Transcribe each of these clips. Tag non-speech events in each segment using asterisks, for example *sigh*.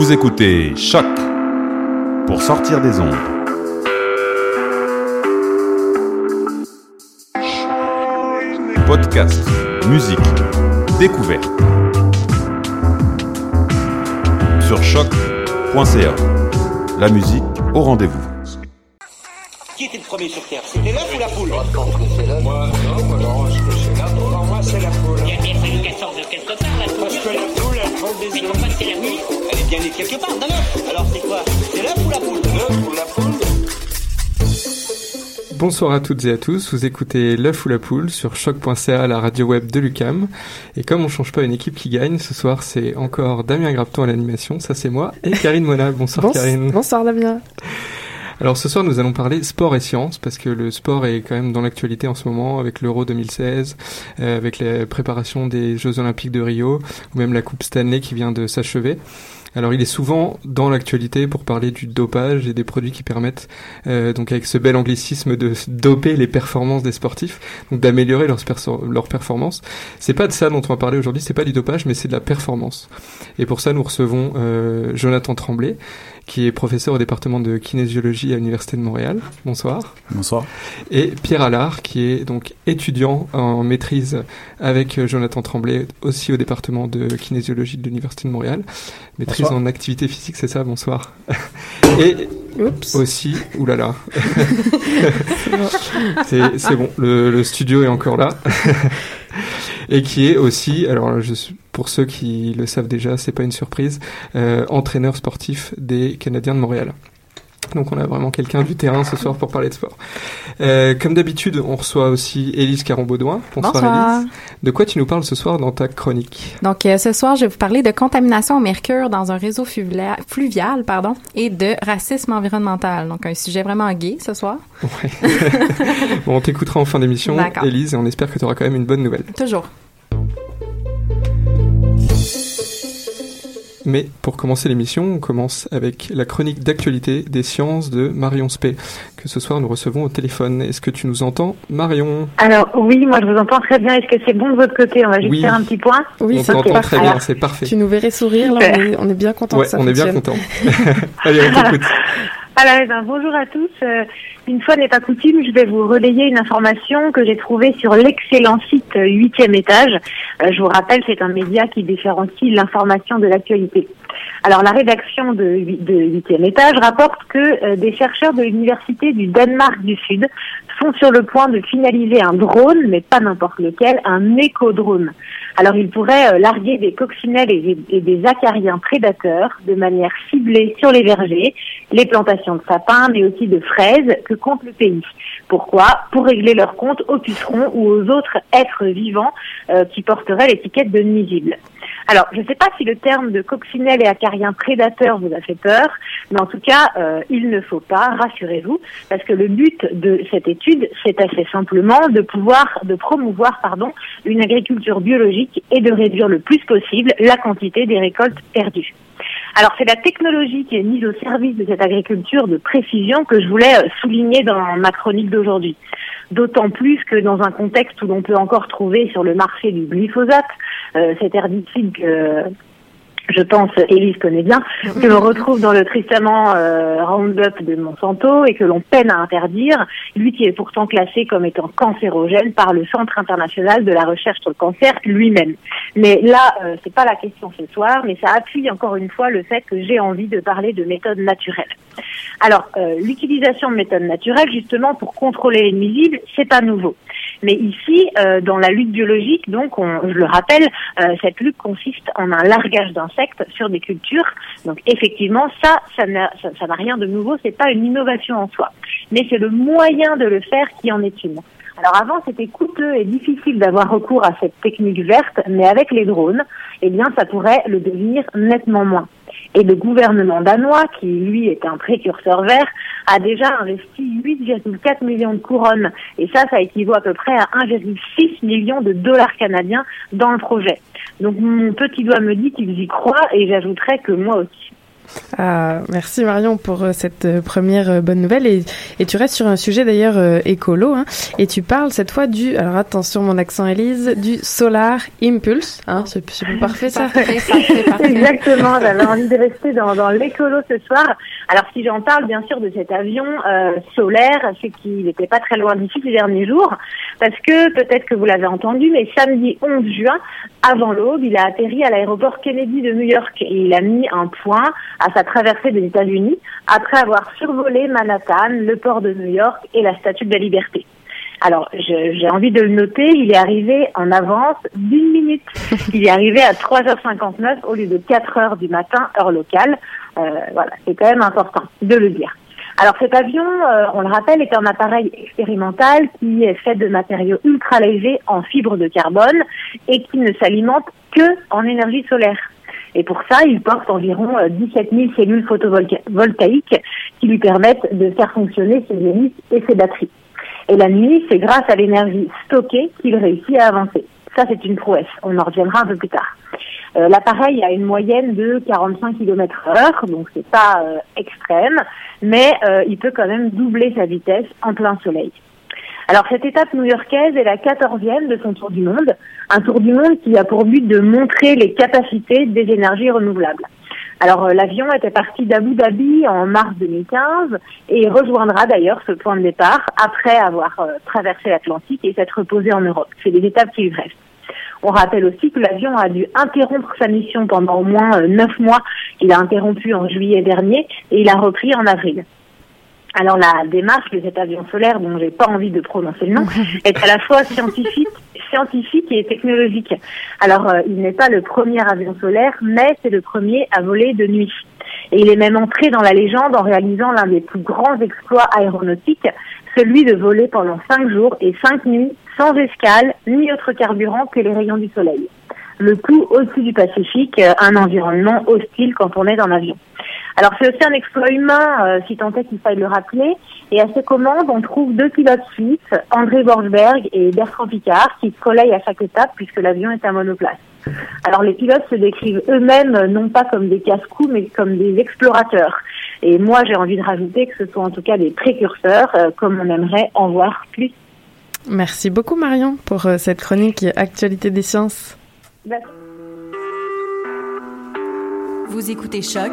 Vous écoutez Choc pour sortir des ondes. Podcast, musique, découverte. Sur choc.ca. La musique au rendez-vous. Qui était le premier sur Terre? C'était l'œuf ou la poule? Moi, non, moi, non, je pense que c'est la poule. Pour moi, c'est la poule. Il a bien fallu qu'elle sorte de quelque part, la Parce poule. que la poule, elle prend des Mais œufs. pourquoi c'est la nuit bien quelque part, d'un œuf. Alors c'est quoi? C'est l'œuf ou la poule? L'œuf ou la poule Bonsoir à toutes et à tous, vous écoutez L'œuf ou la poule sur choc.ca, la radio web de Lucam. Et comme on change pas une équipe qui gagne, ce soir c'est encore Damien Grapton à l'animation, ça c'est moi, et Karine Mona. Bonsoir Bons- Karine. Bonsoir Damien. Alors ce soir nous allons parler sport et sciences, parce que le sport est quand même dans l'actualité en ce moment, avec l'Euro 2016, euh, avec la préparation des Jeux Olympiques de Rio, ou même la Coupe Stanley qui vient de s'achever. Alors il est souvent dans l'actualité pour parler du dopage et des produits qui permettent, euh, donc avec ce bel anglicisme, de doper les performances des sportifs, donc d'améliorer leurs, leurs performances. C'est pas de ça dont on va parler aujourd'hui, c'est pas du dopage, mais c'est de la performance. Et pour ça nous recevons euh, Jonathan Tremblay, qui est professeur au département de kinésiologie à l'Université de Montréal. Bonsoir. Bonsoir. Et Pierre Allard, qui est donc étudiant en maîtrise avec euh, Jonathan Tremblay, aussi au département de kinésiologie de l'Université de Montréal. Maîtrise Bonsoir. en activité physique, c'est ça, bonsoir. Et Oups. aussi, oulala, *laughs* c'est c'est bon, le, le studio est encore là. Et qui est aussi, alors je suis, pour ceux qui le savent déjà, c'est pas une surprise, euh, entraîneur sportif des Canadiens de Montréal. Donc on a vraiment quelqu'un du terrain ce soir pour parler de sport. Euh, comme d'habitude, on reçoit aussi Élise Caron-Baudouin. Bonsoir, Bonsoir. Élise. De quoi tu nous parles ce soir dans ta chronique? Donc euh, ce soir, je vais vous parler de contamination au mercure dans un réseau fluvia- fluvial pardon, et de racisme environnemental. Donc un sujet vraiment gay ce soir. Ouais. *laughs* bon, on t'écoutera en fin d'émission. Élise, et on espère que tu auras quand même une bonne nouvelle. Toujours. Mais pour commencer l'émission, on commence avec la chronique d'actualité des sciences de Marion Spey, que ce soir nous recevons au téléphone. Est-ce que tu nous entends, Marion? Alors oui, moi je vous entends très bien. Est-ce que c'est bon de votre côté? On va juste Oui. faire un petit point. Oui, On t'entend très bien, c'est parfait. Tu nous verrais sourire, là, on est, on est bien content Ouais, ça on est bien content. *laughs* Allez, on t'écoute. *laughs* Alors eh ben, bonjour à tous. Euh, une fois n'est pas coutume, je vais vous relayer une information que j'ai trouvée sur l'excellent site euh, Huitième Étage. Euh, je vous rappelle, c'est un média qui différencie l'information de l'actualité. Alors la rédaction de, de Huitième Étage rapporte que euh, des chercheurs de l'université du Danemark du Sud sont sur le point de finaliser un drone, mais pas n'importe lequel, un éco-drone. Alors ils pourraient euh, larguer des coccinelles et, des acariens prédateurs de manière ciblée sur les vergers, les plantations de sapins, mais aussi de fraises que compte le pays. Pourquoi? Pour régler leur compte aux pucerons ou aux autres êtres vivants euh, qui porteraient l'étiquette de nuisibles. Alors, je ne sais pas si le terme de coccinelle et acarien prédateur vous a fait peur, mais en tout cas, euh, il ne faut pas, rassurez-vous, parce que le but de cette étude, c'est assez simplement de pouvoir, de promouvoir, pardon, une agriculture biologique et de réduire le plus possible la quantité des récoltes perdues. Alors, c'est la technologie qui est mise au service de cette agriculture de précision que je voulais euh, souligner dans ma chronique d'aujourd'hui. D'autant plus que dans un contexte où l'on peut encore trouver sur le marché du glyphosate, euh, cet herbicide que je pense, Élise connaît bien, que l'on retrouve dans le tristement euh, Roundup de Monsanto et que l'on peine à interdire, lui qui est pourtant classé comme étant cancérogène par le Centre international de la recherche sur le cancer lui-même. Mais là, euh, c'est pas la question ce soir, mais ça appuie encore une fois le fait que j'ai envie de parler de méthodes naturelles. Alors, euh, l'utilisation de méthodes naturelles, justement, pour contrôler les nuisibles, c'est pas nouveau. Mais ici, euh, dans la lutte biologique, donc, on, je le rappelle, euh, cette lutte consiste en un largage d'insectes sur des cultures. Donc, effectivement, ça, ça n'a ça, ça n'a rien de nouveau. C'est pas une innovation en soi, mais c'est le moyen de le faire qui en est une. Alors avant, c'était coûteux et difficile d'avoir recours à cette technique verte, mais avec les drones, eh bien, ça pourrait le devenir nettement moins. Et le gouvernement danois, qui lui est un précurseur vert, a déjà investi 8,4 millions de couronnes. Et ça, ça équivaut à peu près à 1,6 million de dollars canadiens dans le projet. Donc mon petit doigt me dit qu'il y croit et j'ajouterais que moi aussi. Ah, merci Marion pour euh, cette euh, première euh, bonne nouvelle. Et, et tu restes sur un sujet d'ailleurs euh, écolo hein, et tu parles cette fois du alors attention mon accent Elise du Solar Impulse hein, c'est parfait ça. *laughs* Exactement, *laughs* j'avais envie de rester dans, dans l'écolo ce soir. Alors si j'en parle bien sûr de cet avion euh, solaire, c'est qu'il n'était pas très loin d'ici ces derniers jours, parce que peut-être que vous l'avez entendu, mais samedi 11 juin, avant l'aube, il a atterri à l'aéroport Kennedy de New York et il a mis un point à sa traversée des États-Unis après avoir survolé Manhattan, le port de New York et la Statue de la Liberté. Alors, j'ai envie de le noter, il est arrivé en avance d'une minute. *laughs* Il est arrivé à 3h59 au lieu de 4h du matin, heure locale. Euh, voilà, c'est quand même important de le dire. Alors cet avion, euh, on le rappelle, est un appareil expérimental qui est fait de matériaux ultra légers en fibre de carbone et qui ne s'alimente que en énergie solaire. Et pour ça, il porte environ euh, 17 000 cellules photovoltaïques qui lui permettent de faire fonctionner ses hélices et ses batteries. Et la nuit, c'est grâce à l'énergie stockée qu'il réussit à avancer. Ça, c'est une prouesse. On en reviendra un peu plus tard. Euh, L'appareil a une moyenne de 45 km heure, donc c'est pas euh, extrême, mais euh, il peut quand même doubler sa vitesse en plein soleil. Alors cette étape new-yorkaise est la quatorzième de son tour du monde, un tour du monde qui a pour but de montrer les capacités des énergies renouvelables. Alors euh, l'avion était parti d'Abu Dhabi en mars 2015 et rejoindra d'ailleurs ce point de départ après avoir euh, traversé l'Atlantique et s'être reposé en Europe. C'est les étapes qui lui restent. On rappelle aussi que l'avion a dû interrompre sa mission pendant au moins euh, neuf mois. Il a interrompu en juillet dernier et il a repris en avril. Alors la démarche de cet avion solaire, dont j'ai pas envie de prononcer le nom, *laughs* est à la fois scientifique, scientifique et technologique. Alors euh, il n'est pas le premier avion solaire, mais c'est le premier à voler de nuit. Et il est même entré dans la légende en réalisant l'un des plus grands exploits aéronautiques, celui de voler pendant cinq jours et cinq nuits sans escale ni autre carburant que les rayons du soleil. Le tout au-dessus du Pacifique, euh, un environnement hostile quand on est dans l'avion. Alors c'est aussi un exploit humain, euh, si tant est qu'il faille le rappeler. Et à ses commandes, on trouve deux pilotes suisses, André Borgberg et Bertrand Picard, qui se relayent à chaque étape puisque l'avion est à monoplace. Alors les pilotes se décrivent eux-mêmes non pas comme des casse-cous, mais comme des explorateurs. Et moi, j'ai envie de rajouter que ce sont en tout cas des précurseurs, euh, comme on aimerait en voir plus. Merci beaucoup Marion pour euh, cette chronique Actualité des sciences. Vous écoutez Choc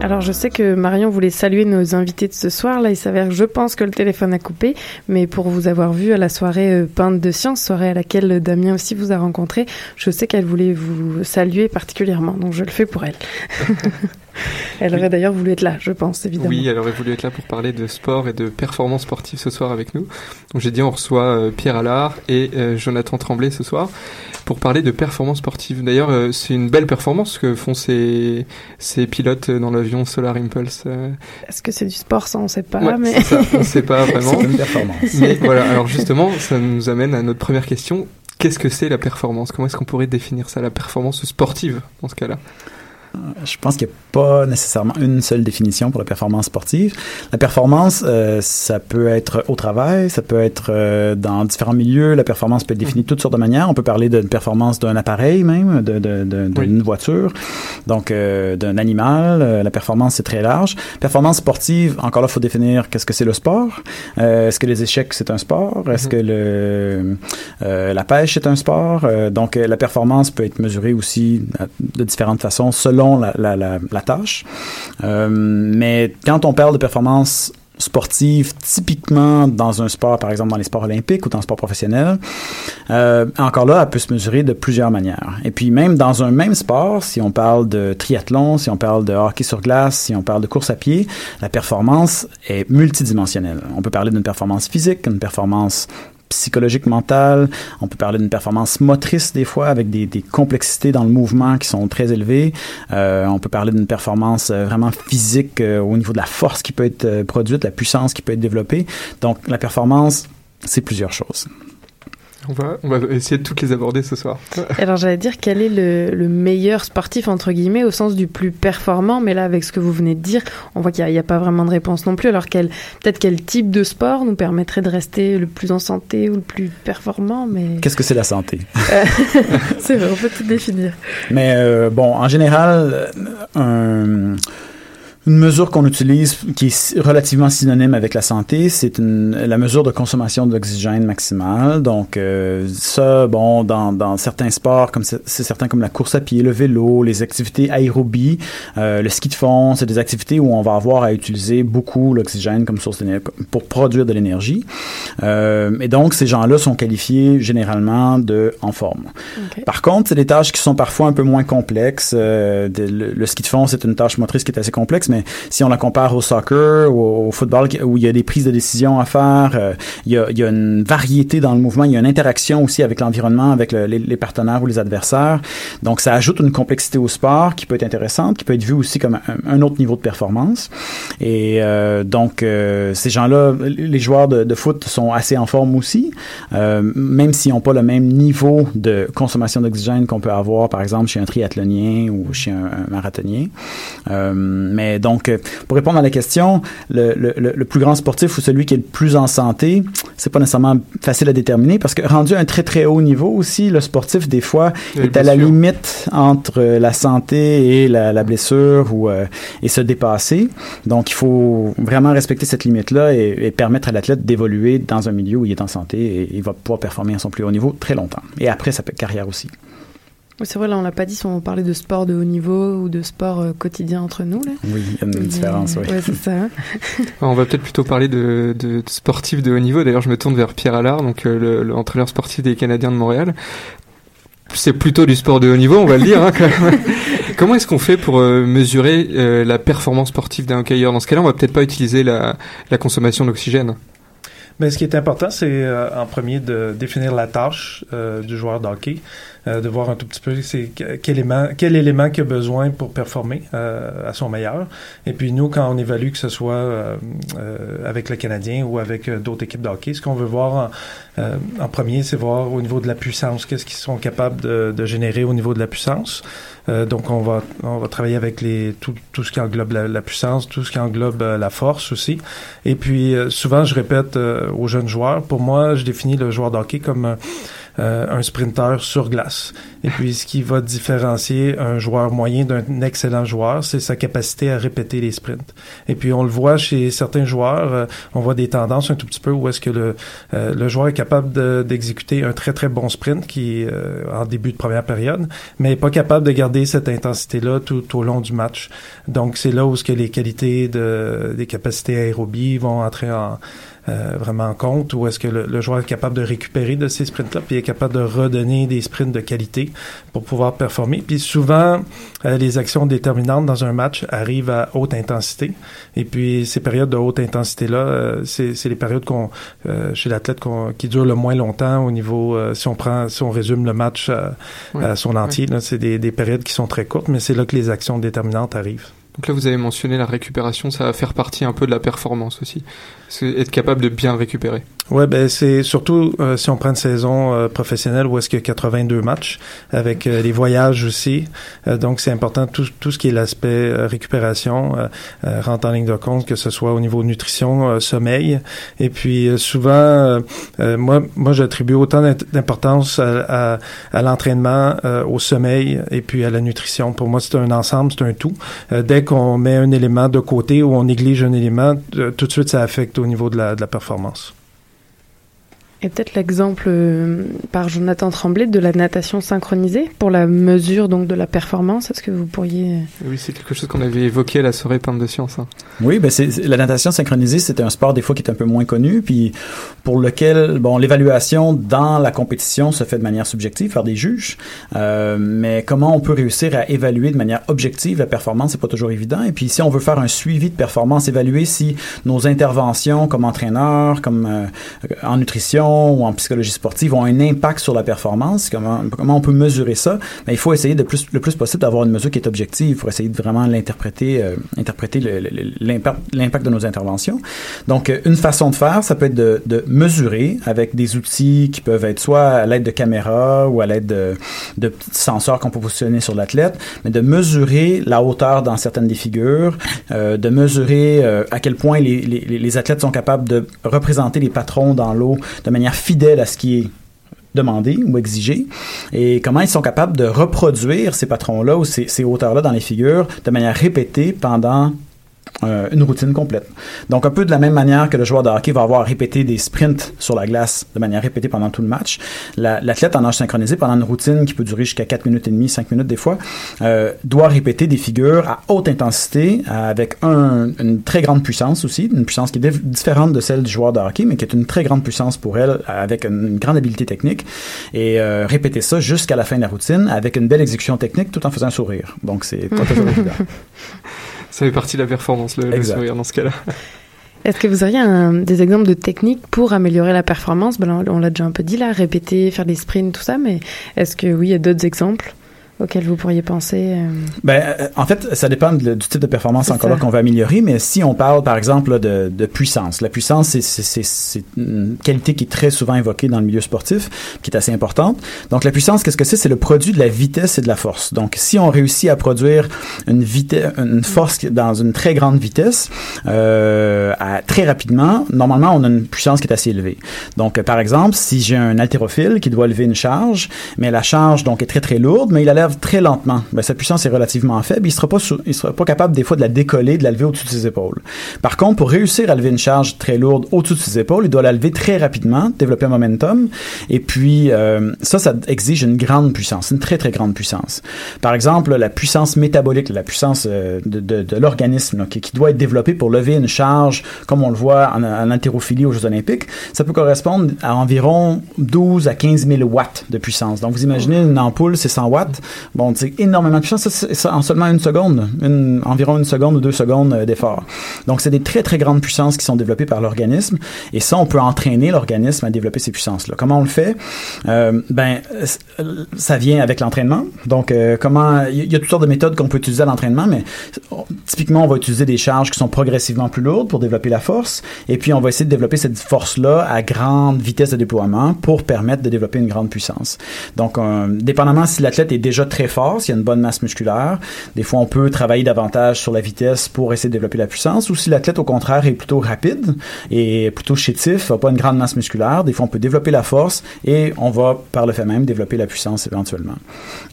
Alors je sais que Marion voulait saluer nos invités de ce soir. Là, il s'avère, je pense que le téléphone a coupé, mais pour vous avoir vu à la soirée euh, Peinte de Science, soirée à laquelle Damien aussi vous a rencontré, je sais qu'elle voulait vous saluer particulièrement, donc je le fais pour elle. *laughs* elle aurait d'ailleurs voulu être là, je pense, évidemment. Oui, elle aurait voulu être là pour parler de sport et de performance sportive ce soir avec nous. Donc j'ai dit on reçoit euh, Pierre Allard et euh, Jonathan Tremblay ce soir pour parler de performance sportive. D'ailleurs, euh, c'est une belle performance que font ces, ces pilotes dans Solar Impulse. euh. Est-ce que c'est du sport, ça on sait pas, Ouais, mais c'est ça, on sait pas *laughs* vraiment. C'est une performance. Mais voilà, alors justement, ça nous amène à notre première question. Qu'est-ce que c'est la performance? Comment est-ce qu'on pourrait définir ça, la performance sportive, dans ce cas-là? Je pense qu'il n'y a pas nécessairement une seule définition pour la performance sportive. La performance, euh, ça peut être au travail, ça peut être euh, dans différents milieux. La performance peut être définie de toutes sortes de manières. On peut parler d'une performance d'un appareil même, de, de, de- d'une voiture, donc euh, d'un animal. La performance, c'est très large. Performance sportive, encore là, il faut définir qu'est-ce que c'est le sport. Est-ce que les échecs, c'est un sport? Est-ce que le, la pêche, c'est un sport? Donc, la performance peut être mesurée aussi de différentes façons selon la, la, la, tâche. Euh, mais quand on parle de performance sportive, typiquement dans un sport, par exemple dans les sports olympiques ou dans le sport professionnel, euh, encore là, elle peut se mesurer de plusieurs manières. Et puis même dans un même sport, si on parle de triathlon, si on parle de hockey sur glace, si on parle de course à pied, la performance est multidimensionnelle. On peut parler d'une performance physique, une performance psychologique, mentale. On peut parler d'une performance motrice des fois avec des, des complexités dans le mouvement qui sont très élevées. Euh, on peut parler d'une performance euh, vraiment physique euh, au niveau de la force qui peut être euh, produite, la puissance qui peut être développée. Donc la performance, c'est plusieurs choses. On va, on va essayer de toutes les aborder ce soir. *laughs* Alors j'allais dire quel est le, le meilleur sportif entre guillemets au sens du plus performant, mais là avec ce que vous venez de dire, on voit qu'il n'y a, pas vraiment de réponse non plus. Alors quel peut-être quel type de sport nous permettrait de rester le plus en santé ou le plus performant, mais *laughs* Qu'est-ce que c'est la santé? *laughs* C'est vrai, on peut tout définir. Mais euh, bon, en général, euh, un- une mesure qu'on utilise qui est relativement synonyme avec la santé, c'est la mesure de consommation d'oxygène maximale. Donc euh, ça, bon, dans, dans certains sports, comme c'est certain comme la course à pied, le vélo, les activités aérobies, euh, le ski de fond, c'est des activités où on va avoir à utiliser beaucoup l'oxygène comme source d'énergie pour produire de l'énergie. Euh, et donc ces gens-là sont qualifiés généralement de en forme. Par contre, c'est des tâches qui sont parfois un peu moins complexes. Euh, de- le, le ski de fond, c'est une tâche motrice qui est assez complexe, mais si on la compare au soccer ou au, football, où il y a des prises de décision à faire, euh, il, y a, une variété dans le mouvement, il y a une interaction aussi avec l'environnement, avec le- les, partenaires ou les adversaires. Donc, ça ajoute une complexité au sport qui peut être intéressante, qui peut être vue aussi comme un, autre niveau de performance. Et euh, donc, euh, ces gens-là, les joueurs de, foot sont assez en forme aussi, même s'ils n'ont pas le même niveau de consommation d'oxygène qu'on peut avoir, par exemple, chez un triathlonien ou chez un, un marathonien. Euh, mais donc, euh, pour répondre à la question, le, le, le- le plus grand sportif ou celui qui est le plus en santé, c'est pas nécessairement facile à déterminer parce que rendu à un très très haut niveau aussi, le sportif des fois est à la limite entre la santé et la, la blessure ou euh, et se dépasser. Donc, il faut vraiment respecter cette limite-là et, et permettre à l'athlète d'évoluer dans un milieu où il est en santé et il va pouvoir performer à son plus haut niveau très longtemps. Et après sa carrière aussi. Oui, c'est vrai, là on l'a pas dit si on parlait de sport de haut niveau ou de sport euh, quotidien entre nous là. Oui, il y a une différence, oui. Ouais, c'est ça. *laughs* On va peut-être plutôt parler de, de, de sportifs de haut niveau. D'ailleurs, je me tourne vers Pierre Allard, donc euh, le- l'entraîneur sportif des Canadiens de Montréal. C'est plutôt du sport de haut niveau, on va le dire. hein, *laughs* quand même. Comment est-ce qu'on fait pour euh, mesurer euh, la performance sportive d'un hockeyeur? Dans ce cas-là, on va peut-être pas utiliser la, la consommation d'oxygène. Mais ce qui est important, c'est euh, en premier de définir la tâche euh, du joueur de hockey, euh, de voir un tout petit peu c'est que- quel élément, quel élément qu'il a besoin pour performer euh, à son meilleur. Et puis nous, quand on évalue que ce soit euh, euh, avec le Canadien ou avec euh, d'autres équipes de hockey, ce qu'on veut voir en, en premier, c'est voir au niveau de la puissance, qu'est-ce qu'ils sont capables de, de générer au niveau de la puissance. Donc on va on va travailler avec les tout, tout ce qui englobe la, puissance, tout ce qui englobe la force aussi. Et puis souvent je répète aux jeunes joueurs, pour moi je définis le joueur de hockey comme un sprinter sur glace. Et puis ce qui va différencier un joueur moyen d'un excellent joueur, c'est sa capacité à répéter les sprints. Et puis on le voit chez certains joueurs, euh, on voit des tendances un tout petit peu où est-ce que le euh, le joueur est capable de- d'exécuter un très très bon sprint qui est euh, en début de première période, mais pas capable de garder cette intensité-là tout, au long du match. Donc c'est là où ce que les qualités de, des capacités aérobies vont entrer en euh, vraiment en compte, où est-ce que le, le joueur est capable de récupérer de ces sprints-là, puis est capable de redonner des sprints de qualité pour pouvoir performer. Puis souvent, euh, les actions déterminantes dans un match arrivent à haute intensité. Et puis ces périodes de haute intensité-là, euh, c'est c'est les périodes qu'on euh, chez l'athlète qu'on- qui durent le moins longtemps au niveau, euh, si on prend, si on résume le match à, à son entier, là, c'est des, des périodes qui sont très courtes, mais c'est là que les actions déterminantes arrivent. Donc là, vous avez mentionné la récupération, ça va faire partie un peu de la performance aussi. Être capable de bien récupérer. Ouais, ben c'est surtout euh, si on prend une saison euh, professionnelle où est-ce qu'il y a 82 matchs avec euh, les voyages aussi. donc c'est important tout, tout ce qui est l'aspect récupération rentre en ligne de compte que ce soit au niveau nutrition, sommeil et puis souvent moi moi j'attribue autant d'importance à, à, à l'entraînement, au sommeil et puis à la nutrition. Pour moi c'est un ensemble, c'est un tout. dès qu'on met un élément de côté ou on néglige un élément, tout de suite ça affecte au niveau de la, de la performance. Et peut-être l'exemple euh, par Jonathan Tremblay de la natation synchronisée pour la mesure donc de la performance. Est-ce que vous pourriez Oui, c'est quelque chose qu'on avait évoqué à la soirée Pente de Science. Hein. Oui, ben c'est la natation synchronisée, c'est un sport des fois qui est un peu moins connu, puis pour lequel bon l'évaluation dans la compétition se fait de manière subjective par des juges. Euh, mais comment on peut réussir à évaluer de manière objective la performance, c'est pas toujours évident. Et puis si on veut faire un suivi de performance, évaluer si nos interventions comme entraîneur, comme euh, en nutrition ou en psychologie sportive ont un impact sur la performance, comment, comment on peut mesurer ça, mais il faut essayer de plus, le plus possible d'avoir une mesure qui est objective pour essayer de vraiment l'interpréter, euh, interpréter l'impact de nos interventions. Donc, une façon de faire, ça peut être de, mesurer avec des outils qui peuvent être soit à l'aide de caméras ou à l'aide de, de senseurs qu'on peut positionner sur l'athlète, mais de mesurer la hauteur dans certaines des figures, euh, de mesurer euh, à quel point les, les, les athlètes sont capables de représenter les patrons dans l'eau de manière fidèle à ce qui est demandé ou exigé. Et comment ils sont capables de reproduire ces patrons-là ou ces, ces hauteurs-là dans les figures de manière répétée pendant euh, une routine complète. Donc, un peu de la même manière que le joueur de hockey va avoir répété des sprints sur la glace de manière répétée pendant tout le match, l'athlète en nage synchronisé pendant une routine qui peut durer jusqu'à 4 minutes et demie, 5 minutes des fois, euh, doit répéter des figures à haute intensité avec un, une très grande puissance aussi, une puissance qui est différente de celle du joueur de hockey, mais qui est une très grande puissance pour elle avec une, grande habileté technique et euh, répéter ça jusqu'à la fin de la routine avec une belle exécution technique tout en faisant sourire. Donc, c'est pas toujours évident. *laughs* Ça fait partie de la performance, le, sourire dans ce cas-là. Est-ce que vous auriez des exemples de techniques pour améliorer la performance? Ben, On l'a déjà un peu dit là, répéter, faire des sprints, tout ça, mais est-ce que oui, il y a d'autres exemples? Auxquels vous pourriez penser euh? Ben, euh, en fait, ça dépend du type de performance encore là qu'on va améliorer, mais si on parle, par exemple, de, de puissance, la puissance, c'est une qualité qui est très souvent évoquée dans le milieu sportif, qui est assez importante. Donc, la puissance, qu'est-ce que c'est? C'est le produit de la vitesse et de la force. Donc, si on réussit à produire une vitesse, une force dans une très grande vitesse, euh, à, très rapidement, normalement, on a une puissance qui est assez élevée. Donc, par exemple, si j'ai un haltérophile qui doit lever une charge, mais la charge, donc, est très, très lourde, mais il a l'air très lentement, ben, sa puissance est relativement faible. Il il sera pas capable des fois de la décoller, de la lever au-dessus de ses épaules. Par contre, pour réussir à lever une charge très lourde au-dessus de ses épaules, il doit la lever très rapidement, développer un momentum. Et puis euh, ça, ça exige une grande puissance, une très très grande puissance. Par exemple, la puissance métabolique, la puissance euh, de, l'organisme qui, doit être développée pour lever une charge, comme on le voit en, en aux Jeux Olympiques, ça peut correspondre à environ 12 à 15 000 watts de puissance. Donc vous imaginez une ampoule, c'est 100 watts. Bon, c'est énormément de puissance, ça, ça, en seulement une seconde, une, environ une seconde ou deux secondes euh, d'effort. Donc, c'est des très, très grandes puissances qui sont développées par l'organisme. Et ça, on peut entraîner l'organisme à développer ces puissances-là. Comment on le fait? Euh, ben, ça vient avec l'entraînement. Donc, euh, comment, il y, a toutes sortes de méthodes qu'on peut utiliser à l'entraînement, mais typiquement, on va utiliser des charges qui sont progressivement plus lourdes pour développer la force. Et puis, on va essayer de développer cette force-là à grande vitesse de déploiement pour permettre de développer une grande puissance. Donc, dépendamment si l'athlète est déjà très fort, s'il y a une bonne masse musculaire. Des fois, on peut travailler davantage sur la vitesse pour essayer de développer la puissance. Ou si l'athlète, au contraire, est plutôt rapide et plutôt chétif, n'a pas une grande masse musculaire, des fois, on peut développer la force et on va, par le fait même, développer la puissance éventuellement.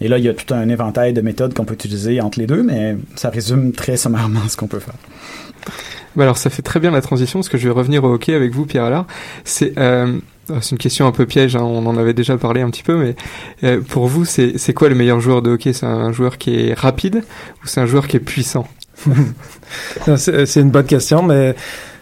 Et là, il y a tout un éventail de méthodes qu'on peut utiliser entre les deux, mais ça résume très sommairement *laughs* ce qu'on peut faire. Bah alors ça fait très bien la transition parce que je vais revenir au hockey avec vous Pierre Allard. C'est euh, une question un peu piège, hein, on en avait déjà parlé un petit peu, mais euh, pour vous, c'est quoi le meilleur joueur de hockey? C'est un joueur qui est rapide ou c'est un joueur qui est puissant? *laughs* C'est une bonne question, mais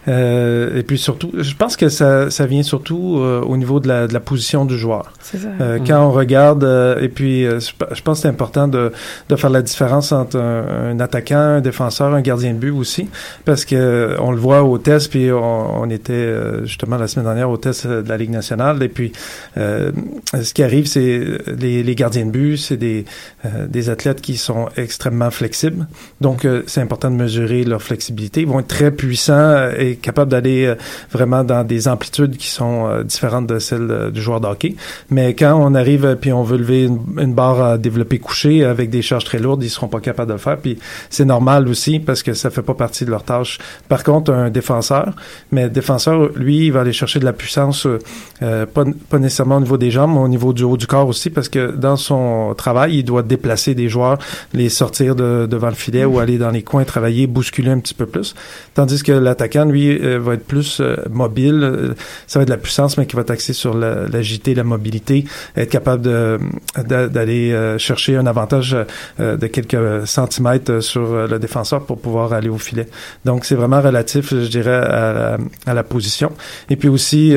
Euh, et puis surtout, je pense que ça, ça vient surtout euh, au niveau de la, de la position du joueur. C'est ça. Euh, Mhm. Quand on regarde, euh, et puis euh, je pense que c'est important de, de faire la différence entre un, un attaquant, un défenseur, un gardien de but aussi, parce que euh, on le voit au test, puis on, on était euh, justement la semaine dernière au test de la Ligue nationale, et puis euh, ce qui arrive, c'est les, les gardiens de but, c'est des, euh, des athlètes qui sont extrêmement flexibles, donc euh, c'est important de mesurer leur flexibilité. Ils vont être très puissants euh, et capables d'aller euh, vraiment dans des amplitudes qui sont euh, différentes de celles euh, du joueur de hockey. Mais quand on arrive puis on veut lever une, une barre à développer couché avec des charges très lourdes, ils seront pas capables de le faire. Puis c'est normal aussi parce que ça fait pas partie de leur tâche. Par contre, un défenseur, mais défenseur, lui, il va aller chercher de la puissance, euh, pas, pas nécessairement au niveau des jambes, mais au niveau du haut du corps aussi, parce que dans son travail, il doit déplacer des joueurs, les sortir de, devant le filet ou aller dans les coins, travailler, bousculer un petit peu plus. Tandis que l'attaquant, lui, euh, va être plus euh, mobile. Euh, Ça va être de la puissance, mais qui va être axé sur la- l'agilité, la mobilité, être capable de- d'a- d'aller euh, chercher un avantage de quelques centimètres sur le défenseur pour pouvoir aller au filet. Donc, c'est vraiment relatif, je dirais, à la, à la position. Et puis aussi,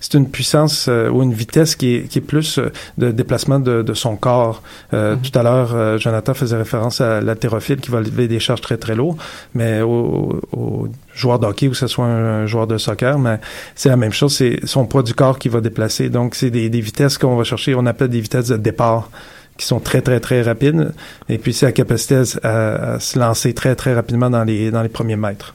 c'est une puissance ou une vitesse qui est, qui est plus de déplacement de, de son corps. Euh, Tout à l'heure, euh, Jonathan faisait référence à l'haltérophile qui va lever des charges très, très lourdes, mais au, au joueur de hockey ou que ce soit un, joueur de soccer, mais c'est la même chose, c'est son poids du corps qui va déplacer. Donc, c'est des, des vitesses qu'on va chercher, on appelle des vitesses de départ qui sont très, très, très rapides. Et puis, c'est la capacité à, se lancer très, très rapidement dans les, dans les premiers mètres.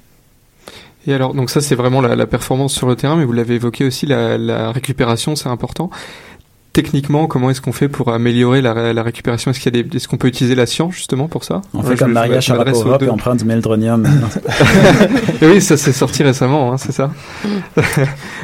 Et alors, donc ça, c'est vraiment la, performance sur le terrain, mais vous l'avez évoqué aussi, la récupération, c'est important. Techniquement, comment est-ce qu'on fait pour améliorer la, ré- la récupération? Est-ce qu'il y a des, est-ce qu'on peut utiliser la science justement pour ça? On fait comme je- Maria Sharapova, puis on prend du meldronium. *laughs* Et oui, ça s'est sorti récemment, hein, c'est ça? *laughs* non,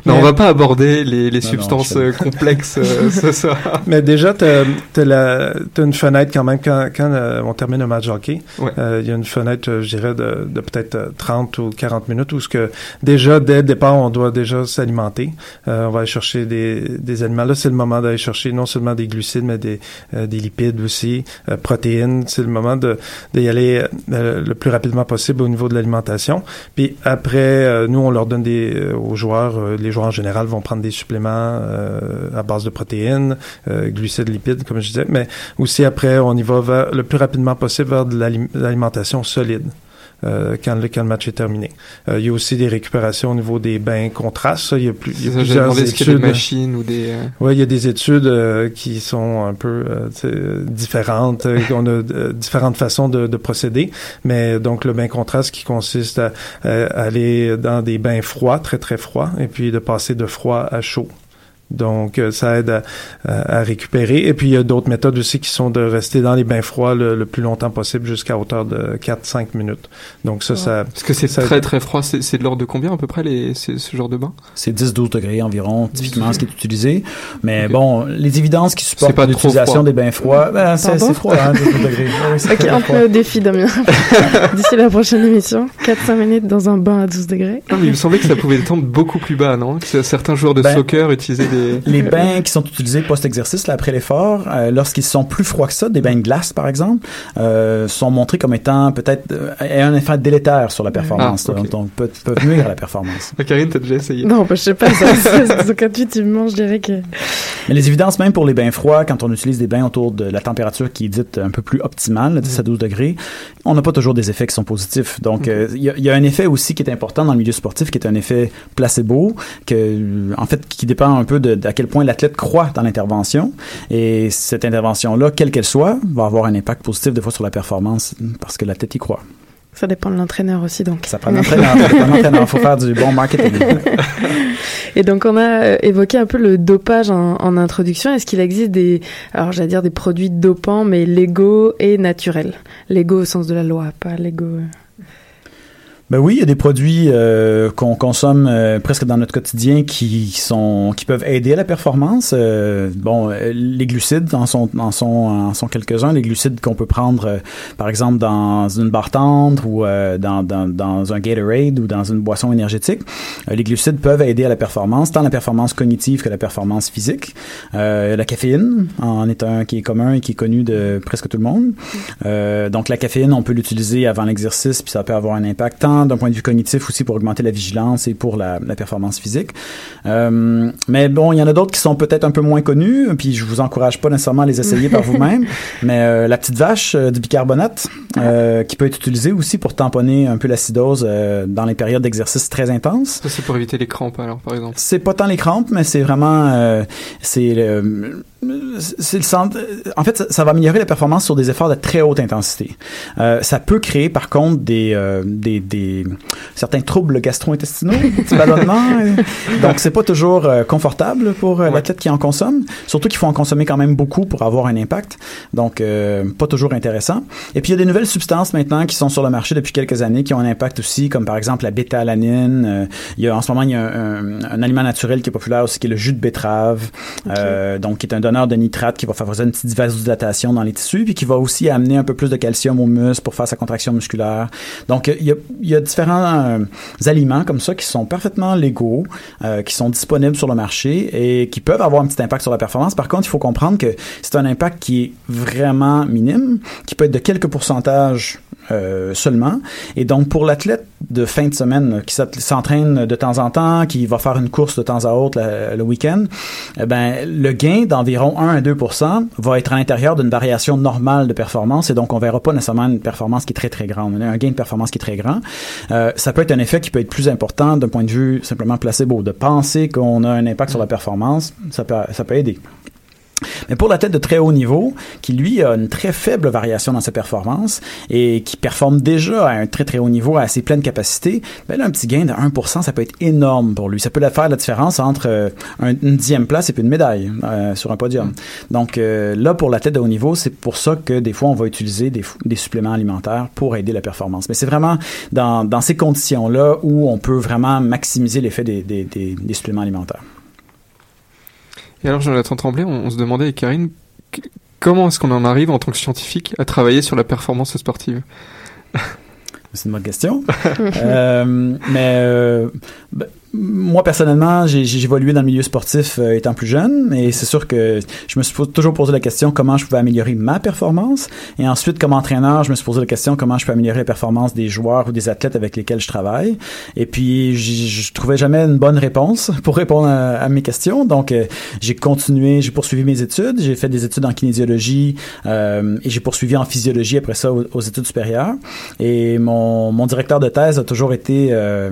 Mais- on va pas aborder les, les Non, substances euh, complexes euh, *laughs* ce soir. Mais déjà, tu as, une fenêtre quand même quand, quand euh, on termine un match de hockey. Ouais. Euh, Il y a une fenêtre, je dirais, de, de peut-être euh, 30 ou 40 minutes où ce que déjà, dès le départ, on doit déjà s'alimenter. Euh, on va aller chercher des, des aliments. Là, c'est le moment d'aller chercher non seulement des glucides, mais des, euh, des lipides aussi, euh, protéines. C'est le moment d'y aller euh, le plus rapidement possible au niveau de l'alimentation. Puis après, nous, on leur donne des aux joueurs. les joueurs en général vont prendre des suppléments à base de protéines, glucides, lipides, comme je disais. Mais aussi après, on y va vers, le plus rapidement possible vers de l'ali- l'alimentation solide. Euh, quand, le, quand le match est terminé. Euh, il y a aussi des récupérations au niveau des bains contrastes. Il y a, plus, il y a ça, plusieurs demandé est-ce qu'il y a des études. machines ou des. euh, Oui, il y a des études euh, qui sont un peu différentes. on a différentes façons de, de procéder. Mais donc, le bain contraste qui consiste à, à aller dans des bains froids, très, très froids, et puis de passer de froid à chaud. Donc, euh, ça aide à, à- à récupérer. Et puis, il y a d'autres méthodes aussi qui sont de rester dans les bains froids le, le plus longtemps possible jusqu'à hauteur de 4-5 minutes. Donc, ça, ça... Parce que c'est très très froid, c'est c'est de l'ordre de combien à peu près les, c'est- ce genre de bain C'est 10-12 degrés environ, typiquement, ce qui est utilisé. Mais bon, les évidences qui supportent l'utilisation des bains froids, ben, c'est froid, hein, 12 degrés. Oui, c'est Ok, fait le défi, Damien. *laughs* D'ici la prochaine émission, 4-5 minutes dans un bain à 12 degrés. Non, mais il me semblait que ça pouvait tendre beaucoup plus bas, non? Que certains joueurs de Ben, soccer utilisaient des. *laughs* Les bains qui sont utilisés post-exercice, après l'effort, euh, lorsqu'ils sont plus froids que ça, des bains de glace par exemple, euh, sont montrés comme étant peut-être euh, ayant un effet délétère sur la performance, Ah, donc, donc peuvent, peuvent nuire à la performance. *laughs* Ah, Karine, t'as déjà essayé? Non, bah, je sais pas, ça, ça, intuitivement, je dirais que... Mais les évidences, même pour les bains froids, quand on utilise des bains autour de la température qui est dite un peu plus optimale, là, 10 à 12 degrés, on n'a pas toujours des effets qui sont positifs. Donc, il y, a- il y a un effet aussi qui est important dans le milieu sportif, qui est un effet placebo, que, en fait, qui dépend un peu de, d'à quel point l'athlète croit dans l'intervention. Et cette intervention-là, quelle qu'elle soit, va avoir un impact positif des fois sur la performance parce que l'athlète y croit. Ça dépend de l'entraîneur aussi, donc. Ça prend un entraîneur. ça prend un entraîneur. Il faut faire du bon marketing. *laughs* Et donc, on a euh, évoqué un peu le dopage en, en introduction. Est-ce qu'il existe des, alors j'allais dire des produits dopants, mais légaux et naturels? Légaux au sens de la loi, pas légaux. Ben oui, il y a des produits euh, qu'on consomme euh, presque dans notre quotidien qui sont qui peuvent aider à la performance. Euh, bon, euh, les glucides en sont en sont en sont quelques-uns. Les glucides qu'on peut prendre, euh, par exemple, dans une barre tendre ou euh, dans, dans dans un Gatorade ou dans une boisson énergétique. Les glucides peuvent aider à la performance, tant la performance cognitive que la performance physique. La caféine en est un qui est commun et qui est connu de presque tout le monde. Donc la caféine, on peut l'utiliser avant l'exercice, puis ça peut avoir un impact d'un point de vue cognitif aussi pour augmenter la vigilance et pour la, la performance physique. Euh, mais bon, il y en a d'autres qui sont peut-être un peu moins connus, puis je vous encourage pas nécessairement à les essayer par *laughs* vous-même. Mais euh, la petite vache euh, du bicarbonate, euh, qui peut être utilisée aussi pour tamponner un peu l'acidose euh, dans les périodes d'exercice très intenses. Ça, c'est pour éviter les crampes, alors, par exemple. C'est pas tant les crampes, mais c'est vraiment euh, c'est c'est le centre. En fait, ça, ça va améliorer la performance sur des efforts de très haute intensité. Euh, ça peut créer, par contre, des, euh, des, des certains troubles gastro-intestinaux, *laughs* petits ballonnements. Donc, c'est pas toujours euh, confortable pour euh, l'athlète qui en consomme. Surtout qu'il faut en consommer quand même beaucoup pour avoir un impact. Donc, euh, pas toujours intéressant. Et puis, il y a des nouvelles substances maintenant qui sont sur le marché depuis quelques années qui ont un impact aussi, comme par exemple la bêta-alanine. Il y a, en ce moment, il y a un, un aliment naturel qui est populaire aussi, qui est le jus de betterave. Euh, donc, qui est un donneur de nitrate qui va favoriser une petite vasodilatation dans les tissus, puis qui va aussi amener un peu plus de calcium aux muscles pour faire sa contraction musculaire. Donc, il y a, différents euh, aliments comme ça qui sont parfaitement légaux, euh, qui sont disponibles sur le marché et qui peuvent avoir un petit impact sur la performance. Par contre, il faut comprendre que c'est un impact qui est vraiment minime, qui peut être de quelques pourcentages euh, seulement. Et donc, pour l'athlète de fin de semaine qui s'entraîne de temps en temps, qui va faire une course de temps à autre le week-end, eh ben, le gain d'environ 1 à 2% va être à l'intérieur d'une variation normale de performance et donc on verra pas nécessairement une performance qui est très très grande, un gain de performance qui est très grand. Euh, ça peut être un effet qui peut être plus important d'un point de vue simplement placebo, de penser qu'on a un impact sur la performance, ça peut aider. Mais pour l'athlète de très haut niveau, qui lui a une très faible variation dans ses performances et qui performe déjà à un très très haut niveau, à ses pleines capacités, ben là, un petit gain de 1%, ça peut être énorme pour lui. Ça peut faire la différence entre euh, un- une dixième place et puis une médaille euh, sur un podium. Donc euh, là, pour l'athlète de haut niveau, c'est pour ça que des fois, on va utiliser des, des suppléments alimentaires pour aider la performance. Mais c'est vraiment dans, dans ces conditions-là où on peut vraiment maximiser l'effet des, des, des, des suppléments alimentaires. Et alors, Jonathan Tremblay, on, on se demandait avec Karine, comment est-ce qu'on en arrive en tant que scientifique à travailler sur la performance sportive *laughs* C'est une bonne question. *laughs* Euh, mais euh, ben, moi, personnellement, j'ai évolué dans le milieu sportif euh, étant plus jeune, et c'est sûr que je me suis toujours posé la question comment je pouvais améliorer ma performance. Et ensuite, comme entraîneur, je me suis posé la question comment je peux améliorer la performance des joueurs ou des athlètes avec lesquels je travaille. Et puis, je trouvais jamais une bonne réponse *laughs* pour répondre à, mes questions. Donc, euh, j'ai continué, j'ai poursuivi mes études. J'ai fait des études en kinésiologie euh, et j'ai poursuivi en physiologie après ça aux, études supérieures. Et mon, mon directeur de thèse a toujours été euh,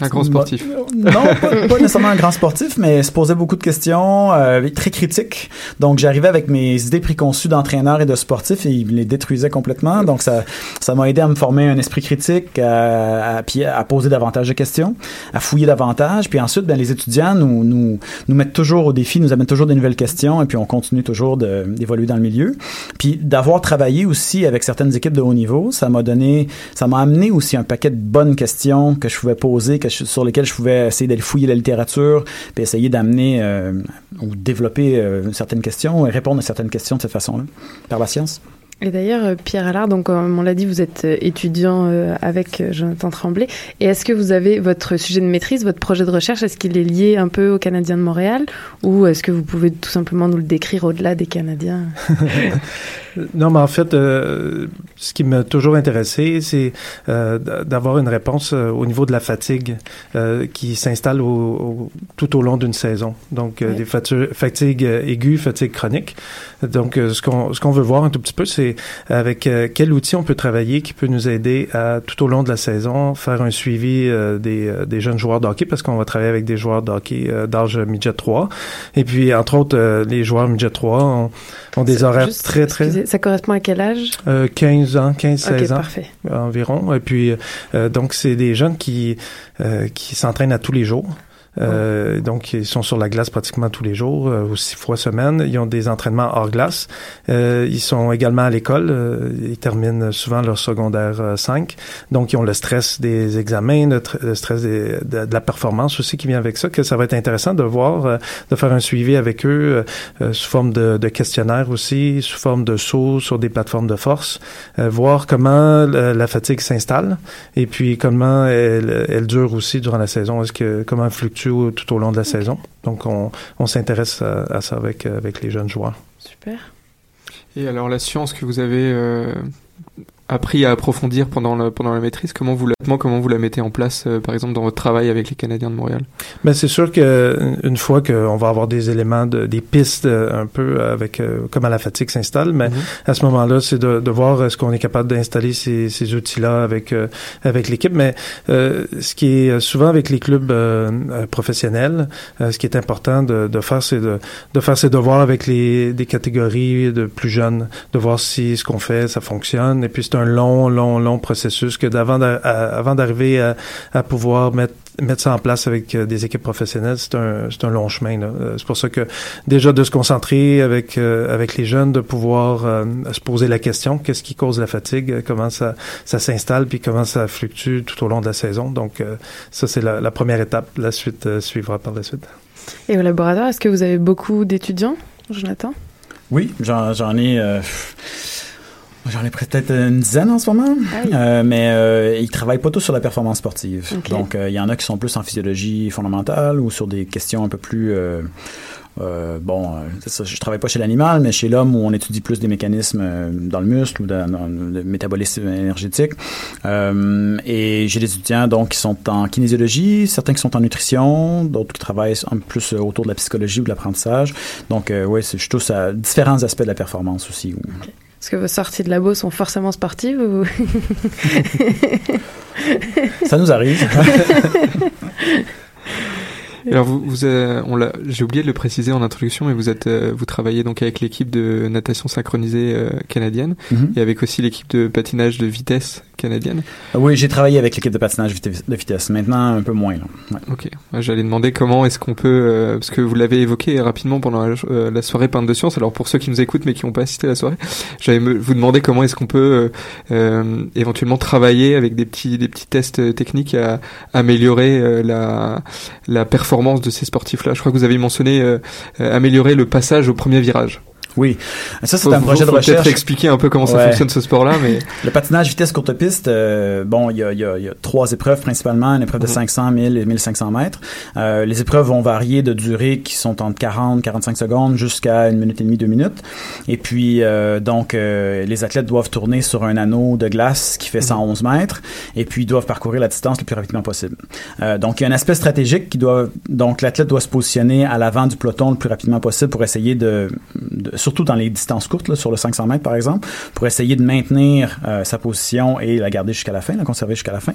Un grand sportif. non, pas, pas nécessairement un grand sportif, mais se posait beaucoup de questions, euh, très critique. Donc, j'arrivais avec mes idées préconçues d'entraîneur et de sportif et il les détruisait complètement. Donc, ça, ça m'a aidé à me former un esprit critique, à, à, puis à poser davantage de questions, à fouiller davantage. Puis ensuite, ben, les étudiants nous, nous, nous mettent toujours au défi, nous amènent toujours des nouvelles questions et puis on continue toujours d'évoluer dans le milieu. Puis d'avoir travaillé aussi avec certaines équipes de haut niveau, ça m'a donné, ça m'a amené aussi un paquet de bonnes questions que je pouvais poser, que sur lesquelles je pouvais essayer d'aller fouiller la littérature, puis essayer d'amener euh, ou développer euh, certaines questions et répondre à certaines questions de cette façon-là, par la science. Et d'ailleurs, euh, Pierre Allard, donc comme on l'a dit, vous êtes euh, étudiant euh, avec Jonathan Tremblay. Et est-ce que vous avez votre sujet de maîtrise, votre projet de recherche, est-ce qu'il est lié un peu aux Canadiens de Montréal ou est-ce que vous pouvez tout simplement nous le décrire au-delà des Canadiens? *laughs* Non, mais en fait, euh, ce qui m'a toujours intéressé, c'est euh, d'avoir une réponse euh, au niveau de la fatigue qui s'installe au, au- tout au long d'une saison. Donc, Oui. des fatigues aiguës, fatigues chroniques. Donc, ce qu'on ce qu'on veut voir un tout petit peu, c'est avec euh, quel outil on peut travailler qui peut nous aider à, tout au long de la saison, faire un suivi euh, des, euh, des jeunes joueurs de hockey, parce qu'on va travailler avec des joueurs de hockey euh, d'âge midget 3. Et puis, entre autres, les joueurs midget 3 ont, ont des horaires Juste, très, très... excusez, Ça correspond à quel âge? Euh, 15 ans, 15, Ok, 16 ans parfait. environ. Et puis, donc, c'est des jeunes qui, qui s'entraînent à tous les jours. Euh, donc, ils sont sur la glace pratiquement tous les jours, euh, ou six fois semaine. Ils ont des entraînements hors glace. Euh, ils sont également à l'école. Euh, ils terminent souvent leur secondaire euh, 5. Donc, ils ont le stress des examens, le, tr- le stress de, la performance aussi qui vient avec ça, que ça va être intéressant de voir, euh, de faire un suivi avec eux euh, euh, sous forme de, de questionnaire aussi, sous forme de sauts sur des plateformes de force, euh, voir comment la fatigue s'installe et puis comment elle, elle dure aussi durant la saison. Est-ce que comment elle fluctue tout au long de la saison. Donc, on, on s'intéresse à, à ça avec, avec les jeunes joueurs. Super. Et alors la science que vous avez euh, appris à approfondir pendant la, pendant la maîtrise. Comment vous, comment vous la mettez en place, euh, par exemple, dans votre travail avec les Canadiens de Montréal? Ben, c'est sûr que une fois qu'on va avoir des éléments, de, des pistes euh, un peu avec euh, comment la fatigue s'installe, mais à ce moment-là, c'est de, de voir est-ce qu'on est capable d'installer ces, ces outils-là avec avec l'équipe. Mais ce qui est souvent avec les clubs professionnels, ce qui est important de, de faire, c'est de, de faire ses devoirs avec les des catégories de plus jeunes, de voir si ce qu'on fait ça fonctionne. Et puis c'est un long, long, long processus que d'avant avant d'arriver à, à, pouvoir mettre mettre ça en place avec euh, des équipes professionnelles, c'est un, c'est un long chemin. Euh, c'est pour ça que déjà de se concentrer avec euh, avec les jeunes, de pouvoir se poser la question qu'est-ce qui cause la fatigue, comment ça ça s'installe, puis comment ça fluctue tout au long de la saison. Donc ça c'est la, la, première étape. La suite suivra par la suite. Et au laboratoire, est-ce que vous avez beaucoup d'étudiants, Jonathan? Oui, j'en, j'en ai. J'en ai peut-être une dizaine en ce moment, euh, mais euh, ils travaillent pas tous sur la performance sportive. Donc, euh, il y en a qui sont plus en physiologie fondamentale ou sur des questions un peu plus... Euh, bon, ça, je travaille pas chez l'animal, mais chez l'homme où on étudie plus des mécanismes dans le muscle ou dans, dans le métabolisme énergétique. et j'ai des étudiants donc qui sont en kinésiologie, certains qui sont en nutrition, d'autres qui travaillent un peu plus autour de la psychologie ou de l'apprentissage. Donc, oui, je touche à différents aspects de la performance aussi. Est-ce que vos sorties de labo sont forcément sportives ou... *laughs* Ça nous arrive. Alors vous, vous euh, on l'a, j'ai oublié de le préciser en introduction, mais vous êtes, euh, vous travaillez donc avec l'équipe de natation synchronisée euh, canadienne mhm. et avec aussi l'équipe de patinage de vitesse canadienne. Ah oui, j'ai travaillé avec l'équipe de patinage de vitesse. Maintenant, un peu moins. Ouais. Ok. J'allais demander comment est-ce qu'on peut, parce que vous l'avez évoqué rapidement pendant la, soirée peinte de science. Alors pour ceux qui nous écoutent mais qui n'ont pas assisté à la soirée, j'allais vous demander comment est-ce qu'on peut éventuellement travailler avec des petits, des petits tests techniques à améliorer la, la performance de ces sportifs-là. Je crois que vous avez mentionné euh, euh, améliorer le passage au premier virage. Oui, ça c'est un projet de recherche. Peut-être expliquer un peu comment ça fonctionne ce sport-là, mais *laughs* le patinage vitesse courte piste, euh, bon, il y a, y, a, y a, trois épreuves principalement, une épreuve de 500, 1000 et 1500 mètres. Euh, les épreuves vont varier de durée qui sont entre 40, 45 secondes jusqu'à une minute et demie, deux minutes. Et puis euh, donc les athlètes doivent tourner sur un anneau de glace qui fait 111 mètres, et puis ils doivent parcourir la distance le plus rapidement possible. Donc il y a un aspect stratégique qui doit, donc l'athlète doit se positionner à l'avant du peloton le plus rapidement possible pour essayer de, de surtout dans les distances courtes, là, sur le 500 mètres par exemple, pour essayer de maintenir euh, sa position et la garder jusqu'à la fin, la conserver jusqu'à la fin.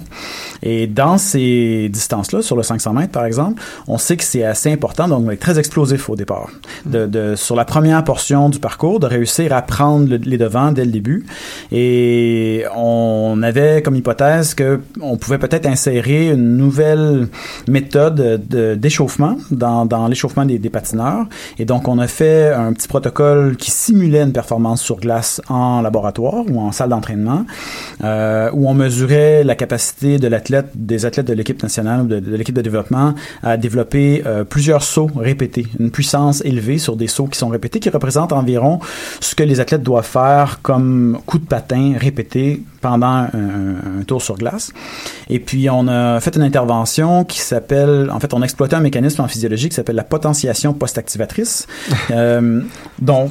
Et dans ces distances-là, sur le 500 mètres par exemple, on sait que c'est assez important, donc très explosif au départ. De, de, sur la première portion du parcours, de réussir à prendre les devants dès le début. Et on avait comme hypothèse que on pouvait peut-être insérer une nouvelle méthode d'échauffement dans, dans l'échauffement des, des patineurs. Et donc on a fait un petit protocole qui simulait une performance sur glace en laboratoire ou en salle d'entraînement, euh, où on mesurait la capacité de l'athlète, des athlètes de l'équipe nationale ou de, l'équipe de développement à développer euh, plusieurs sauts répétés, une puissance élevée sur des sauts qui sont répétés, qui représentent environ ce que les athlètes doivent faire comme coup de patin répété pendant un, un, tour sur glace. Et puis, on a fait une intervention qui s'appelle, en fait, on a exploité un mécanisme en physiologie qui s'appelle la potentiation post-activatrice, *laughs* euh, dont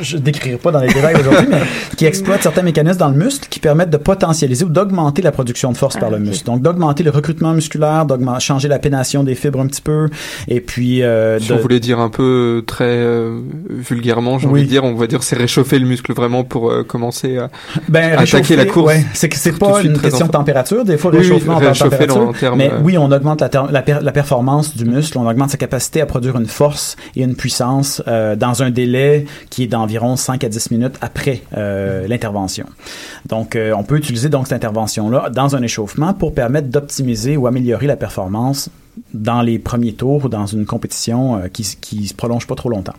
je ne décrirai pas dans les détails aujourd'hui, mais qui exploite certains mécanismes dans le muscle qui permettent de potentialiser ou d'augmenter la production de force par le ah, muscle. Donc, d'augmenter le recrutement musculaire, d'augmenter, changer la pénation des fibres un petit peu, et puis... Euh, si on voulait dire un peu très euh, vulgairement, j'ai envie de dire, on va dire c'est réchauffer le muscle vraiment pour euh, commencer à ben, attaquer la course. Ouais, c'est que c'est pas une question de température, des fois réchauffement en température, mais oui, on augmente la, la, la, performance du muscle, on augmente sa capacité à produire une force et une puissance euh, dans un délai qui est d'environ 5 à 10 minutes après euh, l'intervention. Donc, euh, on peut utiliser donc cette intervention-là dans un échauffement pour permettre d'optimiser ou améliorer la performance dans les premiers tours ou dans une compétition qui, qui se prolonge pas trop longtemps.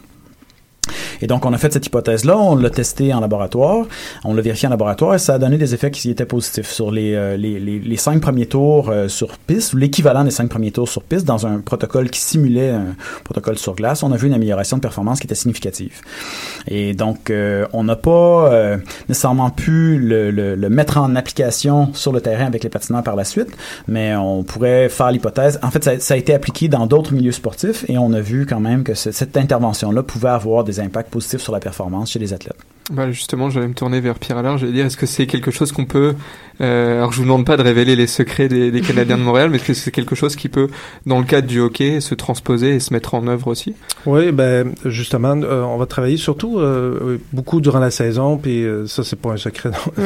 Et donc, on a fait cette hypothèse-là, on l'a testé en laboratoire, on l'a vérifié en laboratoire et ça a donné des effets qui étaient positifs sur les, euh, les, les, cinq premiers tours euh, sur piste, ou l'équivalent des cinq premiers tours sur piste, dans un protocole qui simulait un protocole sur glace. On a vu une amélioration de performance qui était significative. Et donc, euh, on n'a pas nécessairement pu le, le, le, mettre en application sur le terrain avec les patineurs par la suite, mais on pourrait faire l'hypothèse. En fait, ça, ça, a été appliqué dans d'autres milieux sportifs et on a vu quand même que cette intervention-là pouvait avoir des impacts positifs sur la performance chez les athlètes. Bah justement, j'allais me tourner vers Pierre Allard. J'allais dire, est-ce que c'est quelque chose qu'on peut euh, Alors, je vous demande pas de révéler les secrets des, des Canadiens de Montréal, mais est-ce que c'est quelque chose qui peut, dans le cadre du hockey, se transposer et se mettre en œuvre aussi? Oui, ben justement, euh, on va travailler surtout euh, beaucoup durant la saison, puis euh, ça c'est pas un secret. *laughs*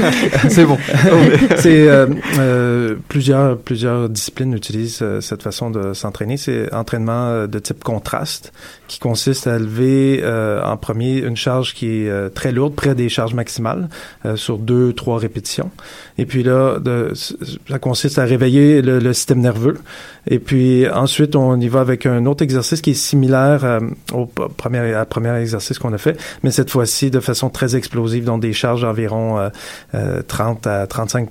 *laughs* C'est bon. *laughs* c'est euh, euh, plusieurs plusieurs disciplines utilisent cette façon de s'entraîner. C'est entraînement de type contraste, qui consiste à lever euh, en premier une charge qui est euh, très lourde, près des charges maximales, euh, sur deux trois répétitions. Et puis là, de, ça consiste à réveiller le, le système nerveux. Et puis ensuite, on y va avec un autre exercice qui est similaire euh, au premier, à premier exercice qu'on a fait, mais cette fois-ci de façon très explosive, dans des charges d'environ euh, euh, 30 à 35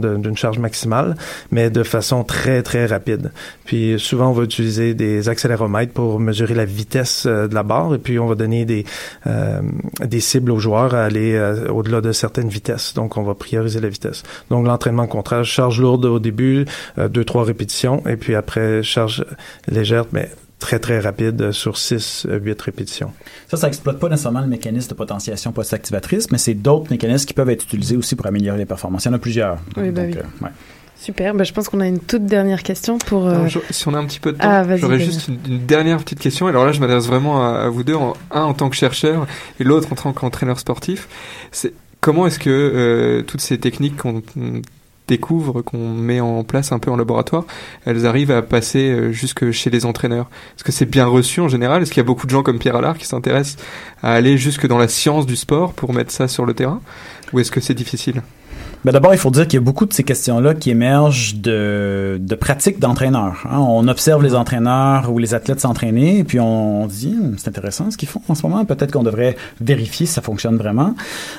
de- d'une charge maximale, mais de façon très, très rapide. Puis souvent, on va utiliser des accéléromètres pour mesurer la vitesse euh, de la barre, et puis on va donner des, euh, des cibles aux joueurs à aller euh, au-delà de certaines vitesses. Donc, on va prioriser la vitesse. Donc, l'entraînement contraire, charge lourde au début, euh, deux, trois répétitions, et puis après, charge légère, mais très, très rapide sur 6, 8 répétitions. Ça, ça exploite pas nécessairement le mécanisme de potentiation post-activatrice, mais c'est d'autres mécanismes qui peuvent être utilisés aussi pour améliorer les performances. Il y en a plusieurs. Oui, bah Donc, oui. euh, ouais. Super, bah, je pense qu'on a une toute dernière question pour... euh, Alors, je- si on a un petit peu de temps, Ah, j'aurais juste une, une dernière petite question. Alors là, je m'adresse vraiment à, à vous deux, en- un en tant que chercheur et l'autre en tant qu'entraîneur sportif. C'est comment est-ce que euh, toutes ces techniques qu'on découvre, qu'on met en place un peu en laboratoire, elles arrivent à passer euh, jusque chez les entraîneurs? Est-ce que c'est bien reçu en général? Est-ce qu'il y a beaucoup de gens comme Pierre Allard qui s'intéressent à aller jusque dans la science du sport pour mettre ça sur le terrain? Ou est-ce que c'est difficile? Ben d'abord, il faut dire qu'il y a beaucoup de ces questions-là qui émergent de, de pratiques d'entraîneurs. hein. On observe les entraîneurs ou les athlètes s'entraîner, et puis on, on dit, Hum, c'est intéressant ce qu'ils font en ce moment. Peut-être qu'on devrait vérifier si ça fonctionne vraiment.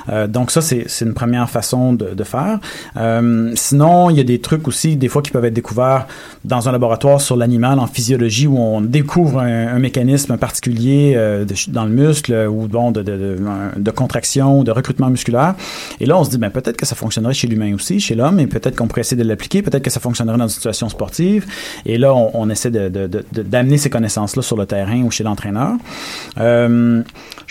Euh, donc ça, c'est une première façon de, de faire. Euh, sinon, il y a des trucs aussi, des fois, qui peuvent être découverts dans un laboratoire sur l'animal en physiologie, où on découvre un, un mécanisme particulier euh, dans le muscle ou bon, de, de, de contraction, de recrutement musculaire. Et là, on se dit, ben, peut-être que ça fonctionnerait chez l'humain aussi, chez l'homme, et peut-être qu'on pourrait essayer de l'appliquer, peut-être que ça fonctionnerait dans une situation sportive. Et là, on, essaie de, de, de- d'amener ces connaissances-là sur le terrain ou chez l'entraîneur. Euh,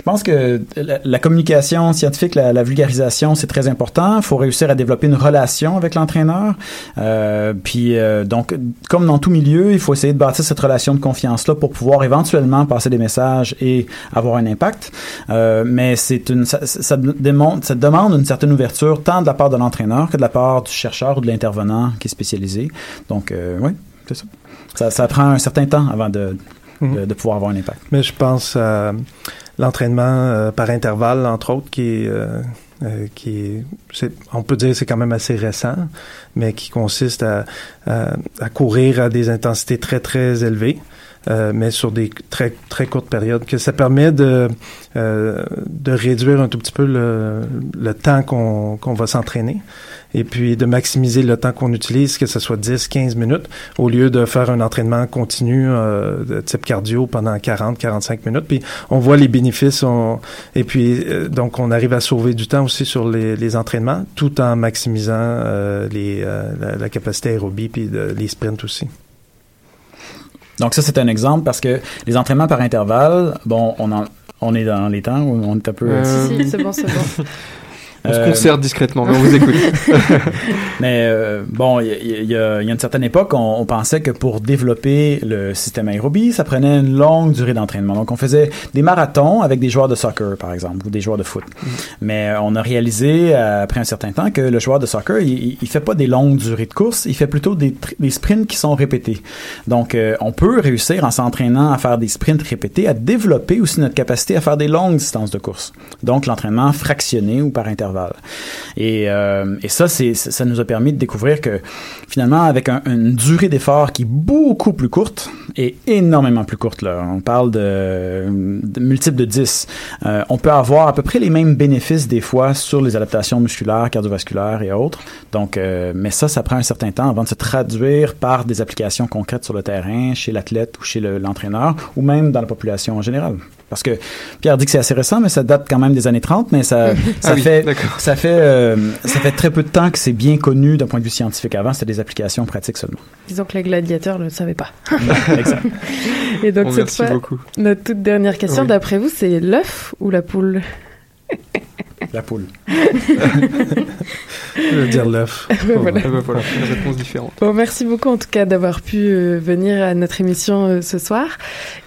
je pense que la, communication scientifique, la, vulgarisation, c'est très important. Il faut réussir à développer une relation avec l'entraîneur. Euh, puis, euh, donc, comme dans tout milieu, il faut essayer de bâtir cette relation de confiance-là pour pouvoir éventuellement passer des messages et avoir un impact. Euh, mais c'est une, ça, ça, ça demande une certaine ouverture tant de la part de l'entraîneur que de la part du chercheur ou de l'intervenant qui est spécialisé. Donc, euh, oui, c'est ça. ça. Ça prend un certain temps avant de, de, de pouvoir avoir un impact. Mais je pense à l'entraînement euh, par intervalle, entre autres, qui est, euh, qui est, on peut dire c'est quand même assez récent, mais qui consiste à, à, à courir à des intensités très, très élevées. euh, mais sur des très très courtes périodes, que ça permet de euh, de réduire un tout petit peu le, le temps qu'on qu'on va s'entraîner et puis de maximiser le temps qu'on utilise, que ce soit 10, 15 minutes, au lieu de faire un entraînement continu euh, de type cardio pendant 40, 45 minutes. Puis on voit les bénéfices, on, et puis euh, donc on arrive à sauver du temps aussi sur les, les entraînements, tout en maximisant euh, les, euh, la, la capacité aérobie puis de- les sprints aussi. Donc ça, c'est un exemple parce que les entraînements par intervalle, bon, on, en, on est dans les temps où on est un peu... Euh, Si, si, c'est bon, c'est bon. *laughs* On se Euh, concerte discrètement, mais on vous écoute. *laughs* Mais bon, il y, a- y y une certaine époque, on, on pensait que pour développer le système aérobie, ça prenait une longue durée d'entraînement. Donc, on faisait des marathons avec des joueurs de soccer, par exemple, ou des joueurs de foot. Mais euh, on a réalisé, euh, après un certain temps, que le joueur de soccer, il, il- fait pas des longues durées de course, il fait plutôt des, sprints qui sont répétés. Donc, euh, on peut réussir, en s'entraînant à faire des sprints répétés, à développer aussi notre capacité à faire des longues distances de course. Donc, l'entraînement fractionné ou par intervalle. Et, euh, ça, ça nous a permis de découvrir que finalement, avec un- une durée d'effort qui est beaucoup plus courte et énormément plus courte, là, on parle de, de multiples de 10, euh, on peut avoir à peu près les mêmes bénéfices des fois sur les adaptations musculaires, cardiovasculaires et autres. Donc, euh, mais ça, ça prend un certain temps avant de se traduire par des applications concrètes sur le terrain, chez l'athlète ou chez le- l'entraîneur, ou même dans la population en général. Parce que Pierre dit que c'est assez récent, mais ça date quand même des années 30, mais ça, ça *laughs* Ah oui, fait, ça fait, euh, ça fait très peu de temps que c'est bien connu d'un point de vue scientifique. Avant, c'était des applications pratiques seulement. Disons que les gladiateurs ne le savaient pas. *laughs* Exact. Et donc, Bon, cette merci fois, beaucoup. notre toute dernière question, Oui. d'après vous, c'est l'œuf ou la poule? La poule. *laughs* Je veux dire l'œuf. *laughs* voilà. Bah voilà, une réponse différente. Bon, merci beaucoup en tout cas d'avoir pu euh, venir à notre émission euh, ce soir.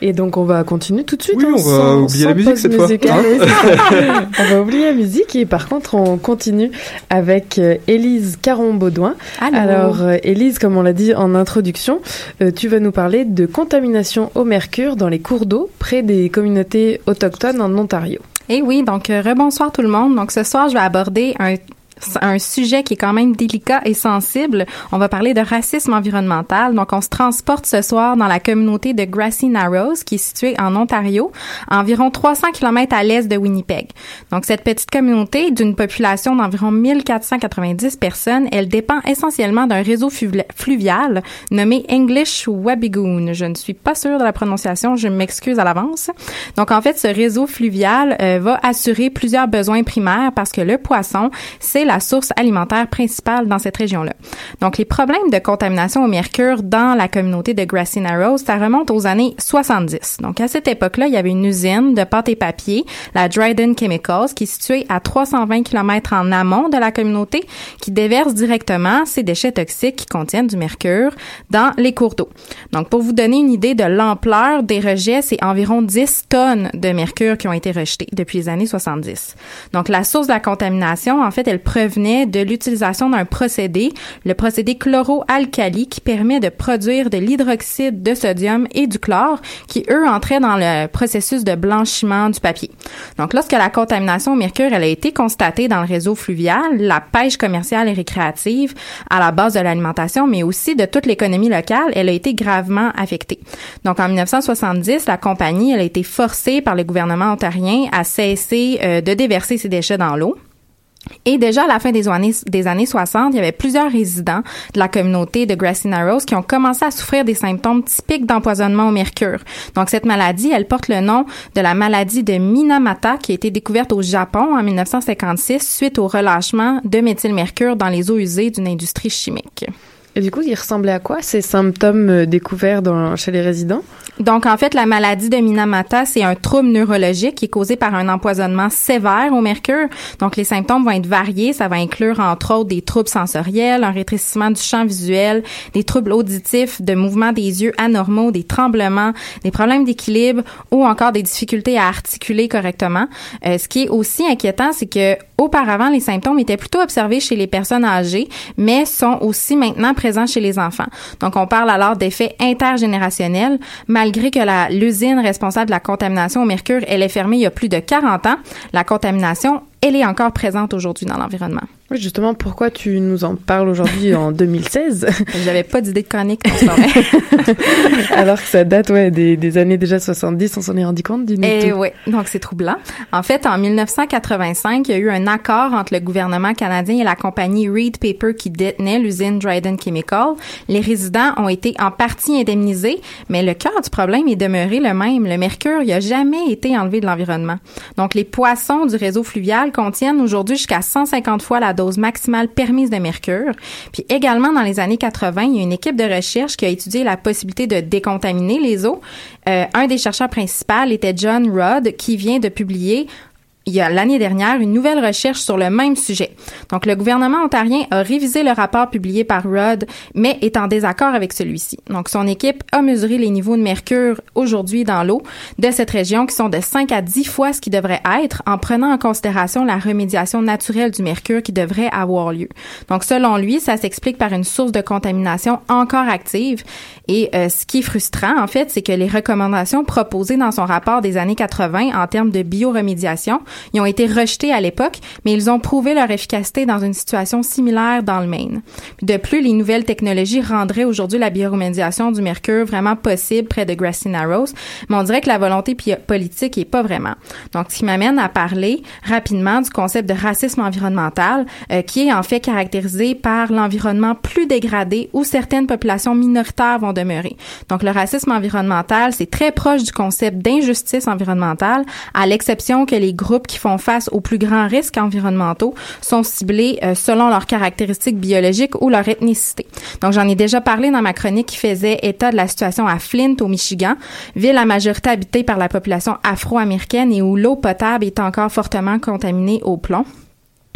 Et donc on va continuer tout de suite. Oui, hein, on va sans- oublier sans la musique cette fois. Hein *laughs* on va oublier la musique et par contre on continue avec euh, Élise Caron-Baudouin. Alors euh, Élise, comme on l'a dit en introduction, euh, tu vas nous parler de contamination au mercure dans les cours d'eau près des communautés autochtones en Ontario. Eh oui, donc euh, rebonsoir tout le monde. Donc ce soir, je vais aborder un un sujet qui est quand même délicat et sensible. On va parler de racisme environnemental. Donc, on se transporte ce soir dans la communauté de Grassy Narrows, qui est située en Ontario, à environ 300 km à l'est de Winnipeg. Donc, cette petite communauté, d'une population d'environ 1490 personnes, elle dépend essentiellement d'un réseau fluvial nommé English Wabigoon. Je ne suis pas sûre de la prononciation, je m'excuse à l'avance. Donc, en fait, ce réseau fluvial euh, va assurer plusieurs besoins primaires parce que le poisson, c'est la source alimentaire principale dans cette région-là. Donc, les problèmes de contamination au mercure dans la communauté de Grassy Narrows, ça remonte aux années 70. Donc, à cette époque-là, il y avait une usine de pâte et papier, la Dryden Chemicals, qui est située à 320 km en amont de la communauté, qui déverse directement ces déchets toxiques qui contiennent du mercure dans les cours d'eau. Donc, pour vous donner une idée de l'ampleur des rejets, c'est environ 10 tonnes de mercure qui ont été rejetées depuis les années 70. Donc, la source de la contamination, en fait, elle provenait de l'utilisation d'un procédé, le procédé chloroalcali, qui permet de produire de l'hydroxyde de sodium et du chlore, qui, eux, entraient dans le processus de blanchiment du papier. Donc, lorsque la contamination au mercure, a été constatée dans le réseau fluvial, la pêche commerciale et récréative, à la base de l'alimentation, mais aussi de toute l'économie locale, elle a été gravement affectée. Donc, en 1970, la compagnie, a été forcée par le gouvernement ontarien à cesser euh, de déverser ses déchets dans l'eau. Et déjà à la fin des années, des années 60, il y avait plusieurs résidents de la communauté de Grassy Narrows qui ont commencé à souffrir des symptômes typiques d'empoisonnement au mercure. Donc cette maladie, elle porte le nom de la maladie de Minamata qui a été découverte au Japon en 1956 suite au relâchement de méthylmercure dans les eaux usées d'une industrie chimique. Et du coup, il ressemblait à quoi ces symptômes euh, découverts chez les résidents? Donc, en fait, la maladie de Minamata, c'est un trouble neurologique qui est causé par un empoisonnement sévère au mercure. Donc, les symptômes vont être variés. Ça va inclure, entre autres, des troubles sensoriels, un rétrécissement du champ visuel, des troubles auditifs, de mouvement des yeux anormaux, des tremblements, des problèmes d'équilibre ou encore des difficultés à articuler correctement. Euh, ce qui est aussi inquiétant, c'est que auparavant, les symptômes étaient plutôt observés chez les personnes âgées, mais sont aussi maintenant présents chez les enfants. Donc, on parle alors d'effets intergénérationnels. Malgré que l'usine responsable de la contamination au mercure, elle est fermée il y a plus de 40 ans, la contamination, elle est encore présente aujourd'hui dans l'environnement. Oui, justement, pourquoi tu nous en parles aujourd'hui en *laughs* 2016 J'avais pas d'idée de chronique. *laughs* Alors que ça date ouais, des, des années déjà 70, on s'en est rendu compte du Et oui, donc c'est troublant. En fait, en 1985, il y a eu un accord entre le gouvernement canadien et la compagnie Reed Paper qui détenait l'usine Dryden Chemical. Les résidents ont été en partie indemnisés, mais le cœur du problème est demeuré le même. Le mercure, il a jamais été enlevé de l'environnement. Donc, les poissons du réseau fluvial contiennent aujourd'hui jusqu'à 150 fois la dose maximale permise de mercure. Puis également, dans les années 80, il y a une équipe de recherche qui a étudié la possibilité de décontaminer les eaux. Un des chercheurs principaux était John Rudd, qui vient de publier il y a l'année dernière une nouvelle recherche sur le même sujet. Donc, le gouvernement ontarien a révisé le rapport publié par Rudd, mais est en désaccord avec celui-ci. Donc, son équipe a mesuré les niveaux de mercure aujourd'hui dans l'eau de cette région qui sont de 5 à 10 fois ce qui devrait être en prenant en considération la remédiation naturelle du mercure qui devrait avoir lieu. Donc, selon lui, ça s'explique par une source de contamination encore active. Et euh, ce qui est frustrant, en fait, c'est que les recommandations proposées dans son rapport des années 80 en termes de bioremédiation, ils ont été rejetées à l'époque, mais ils ont prouvé leur efficacité dans une situation similaire dans le Maine. De plus, les nouvelles technologies rendraient aujourd'hui la bioremédiation du mercure vraiment possible près de Grassy Narrows, mais on dirait que la volonté politique est pas vraiment. Donc, ce qui m'amène à parler rapidement du concept de racisme environnemental, euh, qui est en fait caractérisé par l'environnement plus dégradé où certaines populations minoritaires vont demeurer. Donc, le racisme environnemental, c'est très proche du concept d'injustice environnementale, à l'exception que les groupes qui font face aux plus grands risques environnementaux sont ciblés euh, selon leurs caractéristiques biologiques ou leur ethnicité. Donc, j'en ai déjà parlé dans ma chronique qui faisait état de la situation à Flint, au Michigan, ville à majorité habitée par la population afro-américaine et où l'eau potable est encore fortement contaminée au plomb.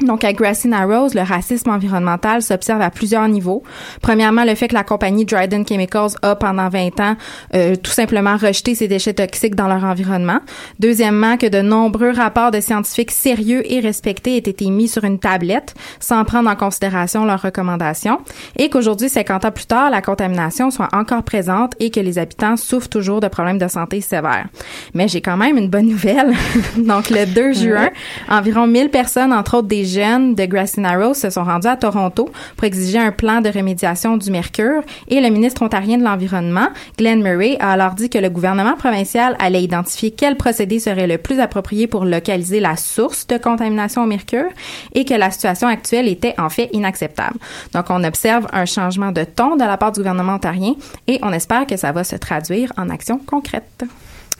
Donc, à Grassy Narrows, le racisme environnemental s'observe à plusieurs niveaux. Premièrement, le fait que la compagnie Dryden Chemicals a, pendant 20 ans, euh, tout simplement rejeté ses déchets toxiques dans leur environnement. Deuxièmement, que de nombreux rapports de scientifiques sérieux et respectés aient été mis sur une tablette sans prendre en considération leurs recommandations. Et qu'aujourd'hui, 50 ans plus tard, la contamination soit encore présente et que les habitants souffrent toujours de problèmes de santé sévères. Mais j'ai quand même une bonne nouvelle. *laughs* Donc, le 2 juin, environ 1000 personnes, entre autres des jeunes de Grassy Narrows se sont rendus à Toronto pour exiger un plan de remédiation du mercure et le ministre ontarien de l'Environnement, Glenn Murray, a alors dit que le gouvernement provincial allait identifier quel procédé serait le plus approprié pour localiser la source de contamination au mercure et que la situation actuelle était en fait inacceptable. Donc, on observe un changement de ton de la part du gouvernement ontarien et on espère que ça va se traduire en actions concrètes.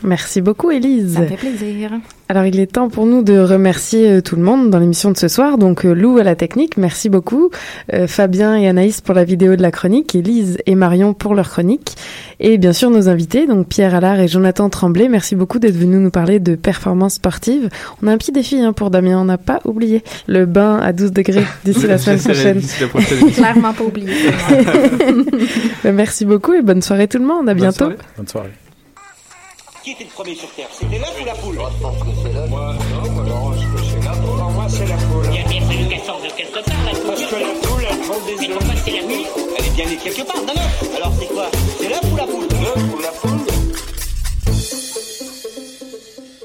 Merci beaucoup, Élise. Ça me fait plaisir. Alors, il est temps pour nous de remercier euh, tout le monde dans l'émission de ce soir. Donc, euh, Lou à la technique, merci beaucoup. Euh, Fabien et Anaïs pour la vidéo de la chronique, Élise et Marion pour leur chronique. Et bien sûr, nos invités, donc Pierre Allard et Jonathan Tremblay, merci beaucoup d'être venus nous parler de performance sportive. On a un petit défi hein, pour Damien, on n'a pas oublié le bain à 12 degrés *laughs* d'ici la semaine prochaine. Clairement pas oublié. *laughs* merci beaucoup et bonne soirée tout le monde. À Bonne bientôt. soirée. Bonne soirée. Qui était le premier sur Terre? C'était l'œuf ou la poule? Moi, je pense que c'est l'œuf. Moi, non, alors que c'est la poule. Pour moi, c'est la poule. Il y a bien fallu qu'elle sorte de quelque part, la. Parce que la poule, elle prend des œufs. Mais pourquoi c'est la nuit Elle est bien née quelque part, non, non. Alors c'est quoi? C'est l'œuf ou la poule?